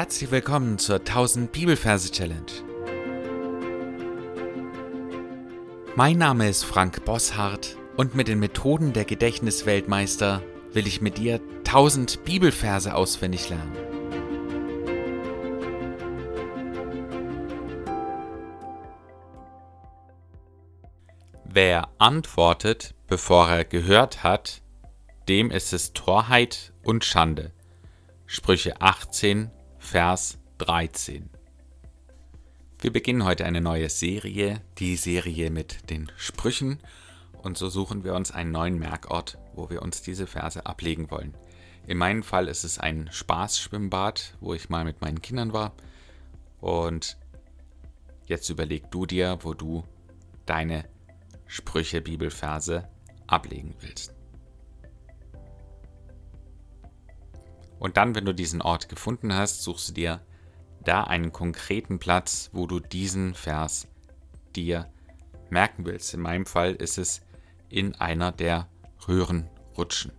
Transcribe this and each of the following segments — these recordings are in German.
Herzlich willkommen zur 1000 Bibelverse Challenge. Mein Name ist Frank Bosshardt und mit den Methoden der Gedächtnisweltmeister will ich mit dir 1000 Bibelverse auswendig lernen. Wer antwortet, bevor er gehört hat, dem ist es Torheit und Schande. Sprüche 18, Vers 13. Wir beginnen heute eine neue Serie, die Serie mit den Sprüchen, und so suchen wir uns einen neuen Merkort, wo wir uns diese Verse ablegen wollen. In meinem Fall ist es ein Spaßschwimmbad, wo ich mal mit meinen Kindern war. Und jetzt überleg du dir, wo du deine Sprüche Bibelverse ablegen willst. Und dann, wenn du diesen Ort gefunden hast, suchst du dir da einen konkreten Platz, wo du diesen Vers dir merken willst. In meinem Fall ist es in einer der Röhrenrutschen.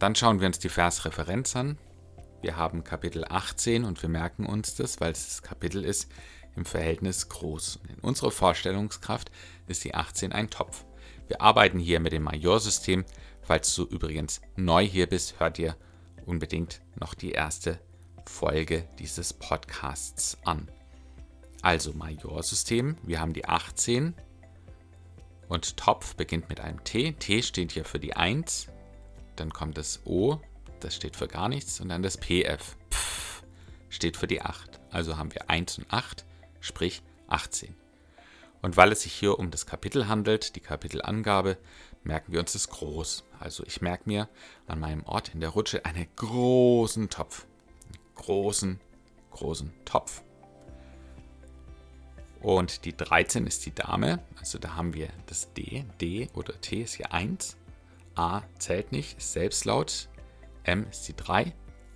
Dann schauen wir uns die Versreferenz an. Wir haben Kapitel 18 und wir merken uns das, weil es das Kapitel ist, im Verhältnis groß. In unserer Vorstellungskraft ist die 18 ein Topf. Wir arbeiten hier mit dem Majorsystem. Falls du übrigens neu hier bist, hör dir unbedingt noch die erste Folge dieses Podcasts an. Also Majorsystem, wir haben die 18 und Topf beginnt mit einem T. T steht hier für die 1, dann kommt das O, das steht für gar nichts und dann das PF. Pf, steht für die 8. Also haben wir 1 und 8, sprich 18. Und weil es sich hier um das Kapitel handelt, die Kapitelangabe, merken wir uns das groß. Also ich merke mir an meinem Ort in der Rutsche einen großen Topf. Einen großen, großen Topf. Und die 13 ist die Dame, also da haben wir das D. D oder T ist hier 1. A zählt nicht, ist Selbstlaut. M ist die 3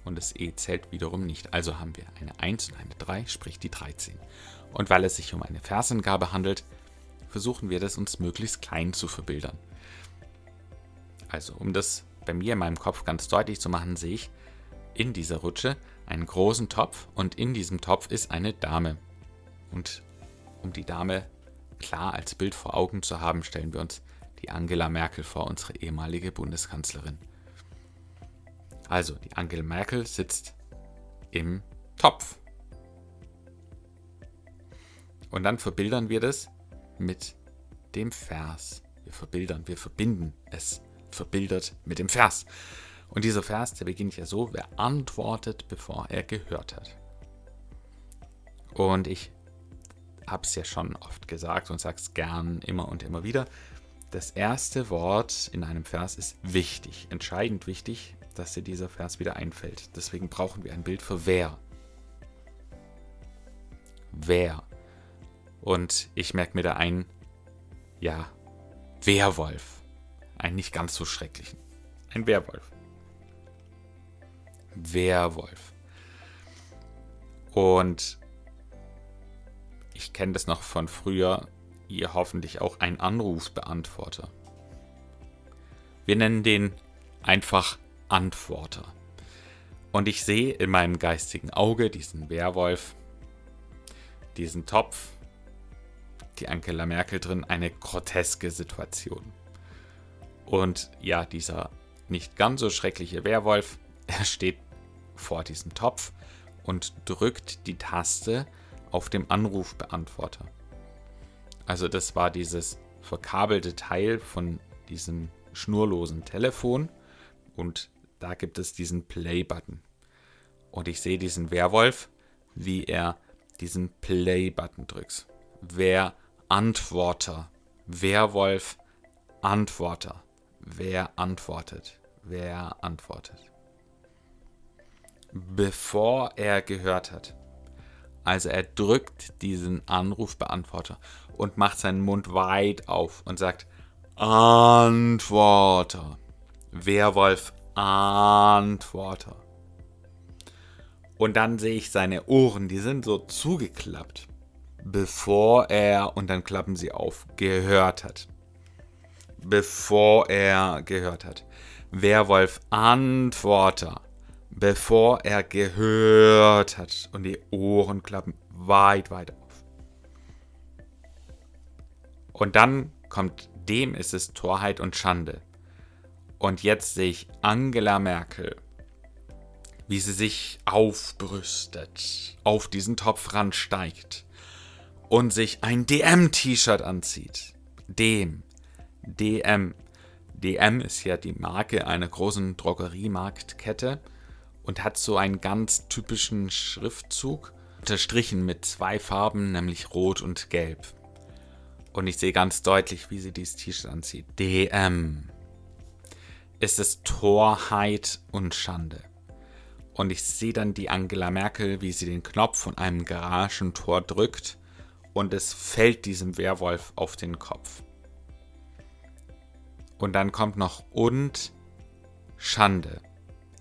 und das E zählt wiederum nicht. Also haben wir eine 1 und eine 3, sprich die 13. Und weil es sich um eine Versangabe handelt, versuchen wir das uns möglichst klein zu verbildern. Also, um das bei mir in meinem Kopf ganz deutlich zu machen, sehe ich in dieser Rutsche einen großen Topf und in diesem Topf ist eine Dame. Und um die Dame klar als Bild vor Augen zu haben, stellen wir uns die Angela Merkel vor, unsere ehemalige Bundeskanzlerin. Also, die Angela Merkel sitzt im Topf. Und dann verbildern wir das mit dem Vers. Wir verbildern, wir verbinden es verbildert mit dem Vers. Und dieser Vers, der beginnt ja so, wer antwortet, bevor er gehört hat. Und ich habe es ja schon oft gesagt und sage es gern immer und immer wieder. Das erste Wort in einem Vers ist wichtig, entscheidend wichtig, dass dir dieser Vers wieder einfällt. Deswegen brauchen wir ein Bild für wer. Wer. Und ich merke mir da ein, ja, Werwolf. Einen nicht ganz so schrecklichen. Ein Werwolf. Werwolf. Und ich kenne das noch von früher, ihr hoffentlich auch ein Anrufsbeantworter. Wir nennen den einfach Antworter. Und ich sehe in meinem geistigen Auge diesen Werwolf, diesen Topf, die Angela Merkel drin, eine groteske Situation. Und ja, dieser nicht ganz so schreckliche Werwolf, er steht vor diesem Topf und drückt die Taste auf dem Anrufbeantworter. Also das war dieses verkabelte Teil von diesem schnurlosen Telefon und da gibt es diesen Play-Button. Und ich sehe diesen Werwolf, wie er diesen Play-Button drückt. Wer Antworter. Werwolf, Antworter. Wer antwortet? Wer antwortet? Bevor er gehört hat. Also er drückt diesen Anrufbeantworter und macht seinen Mund weit auf und sagt Antworter. Werwolf, Antworter. Und dann sehe ich seine Ohren, die sind so zugeklappt bevor er, und dann klappen sie auf, gehört hat. Bevor er gehört hat. Werwolf antworte, bevor er gehört hat und die Ohren klappen weit, weit auf. Und dann kommt dem ist es Torheit und Schande. Und jetzt sehe ich Angela Merkel, wie sie sich aufbrüstet, auf diesen Topf ransteigt und sich ein DM-T-Shirt anzieht. Dem. DM. DM ist ja die Marke einer großen Drogeriemarktkette und hat so einen ganz typischen Schriftzug, unterstrichen mit zwei Farben, nämlich Rot und Gelb. Und ich sehe ganz deutlich, wie sie dieses T-Shirt anzieht. DM. Es ist Torheit und Schande. Und ich sehe dann die Angela Merkel, wie sie den Knopf von einem Garagentor drückt und es fällt diesem Werwolf auf den Kopf. Und dann kommt noch und Schande.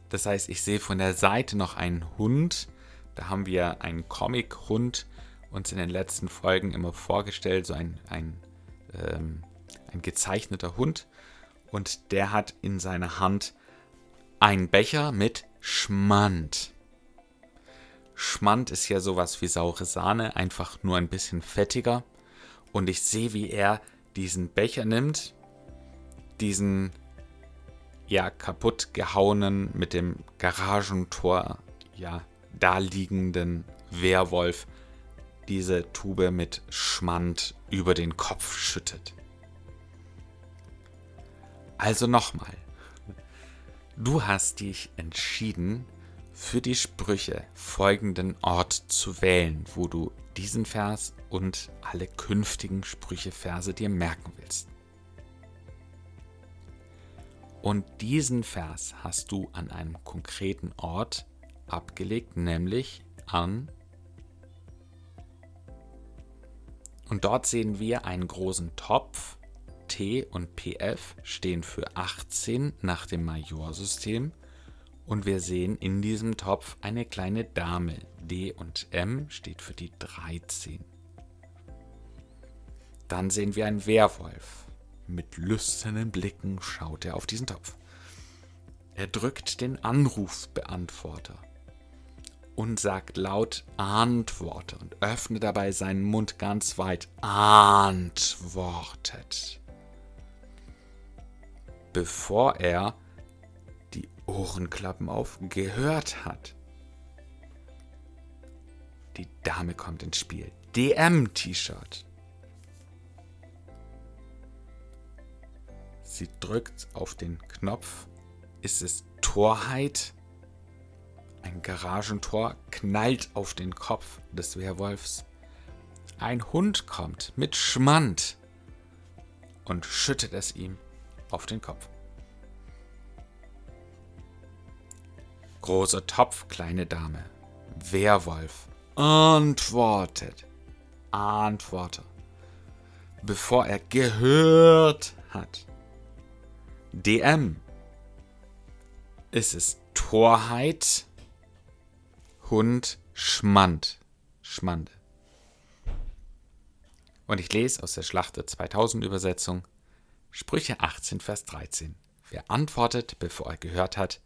Das heißt, ich sehe von der Seite noch einen Hund. Da haben wir einen Comic-Hund uns in den letzten Folgen immer vorgestellt, so ein, ein, ähm, ein gezeichneter Hund. Und der hat in seiner Hand einen Becher mit Schmand. Schmand ist ja sowas wie saure Sahne, einfach nur ein bisschen fettiger. Und ich sehe, wie er diesen Becher nimmt, diesen ja kaputt gehauenen mit dem Garagentor ja daliegenden Werwolf diese Tube mit Schmand über den Kopf schüttet. Also nochmal. Du hast dich entschieden, für die Sprüche folgenden Ort zu wählen, wo du diesen Vers und alle künftigen Sprücheverse dir merken willst. Und diesen Vers hast du an einem konkreten Ort abgelegt, nämlich an Und dort sehen wir einen großen Topf. T und PF stehen für 18 nach dem Majorsystem. Und wir sehen in diesem Topf eine kleine Dame. D und M steht für die 13. Dann sehen wir einen Werwolf. Mit lüsternen Blicken schaut er auf diesen Topf. Er drückt den Anrufbeantworter und sagt laut Antworte und öffnet dabei seinen Mund ganz weit. Antwortet. Bevor er die Ohrenklappen auf gehört hat. Die Dame kommt ins Spiel. DM-T-Shirt. Sie drückt auf den Knopf. Ist es Torheit? Ein Garagentor knallt auf den Kopf des Werwolfs. Ein Hund kommt mit Schmand und schüttet es ihm auf den Kopf. Großer Topf, kleine Dame. Werwolf antwortet. Antworte. Bevor er gehört hat. DM. Ist es Torheit? Hund Schmand. Schmande. Und ich lese aus der Schlachte 2000 Übersetzung Sprüche 18, Vers 13. Wer antwortet, bevor er gehört hat,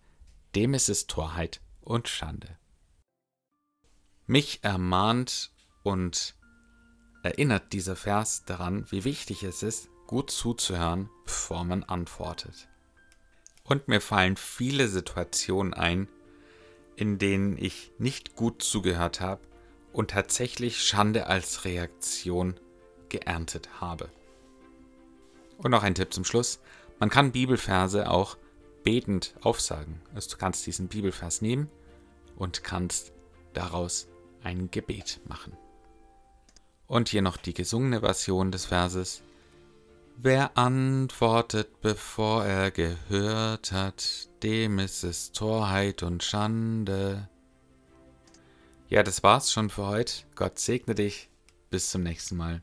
dem ist es Torheit und Schande. Mich ermahnt und erinnert dieser Vers daran, wie wichtig es ist, gut zuzuhören, bevor man antwortet. Und mir fallen viele Situationen ein, in denen ich nicht gut zugehört habe und tatsächlich Schande als Reaktion geerntet habe. Und noch ein Tipp zum Schluss. Man kann Bibelverse auch betend aufsagen. Also du kannst diesen Bibelvers nehmen und kannst daraus ein Gebet machen. Und hier noch die gesungene Version des Verses. Wer antwortet, bevor er gehört hat, dem ist es Torheit und Schande. Ja, das war's schon für heute. Gott segne dich. Bis zum nächsten Mal.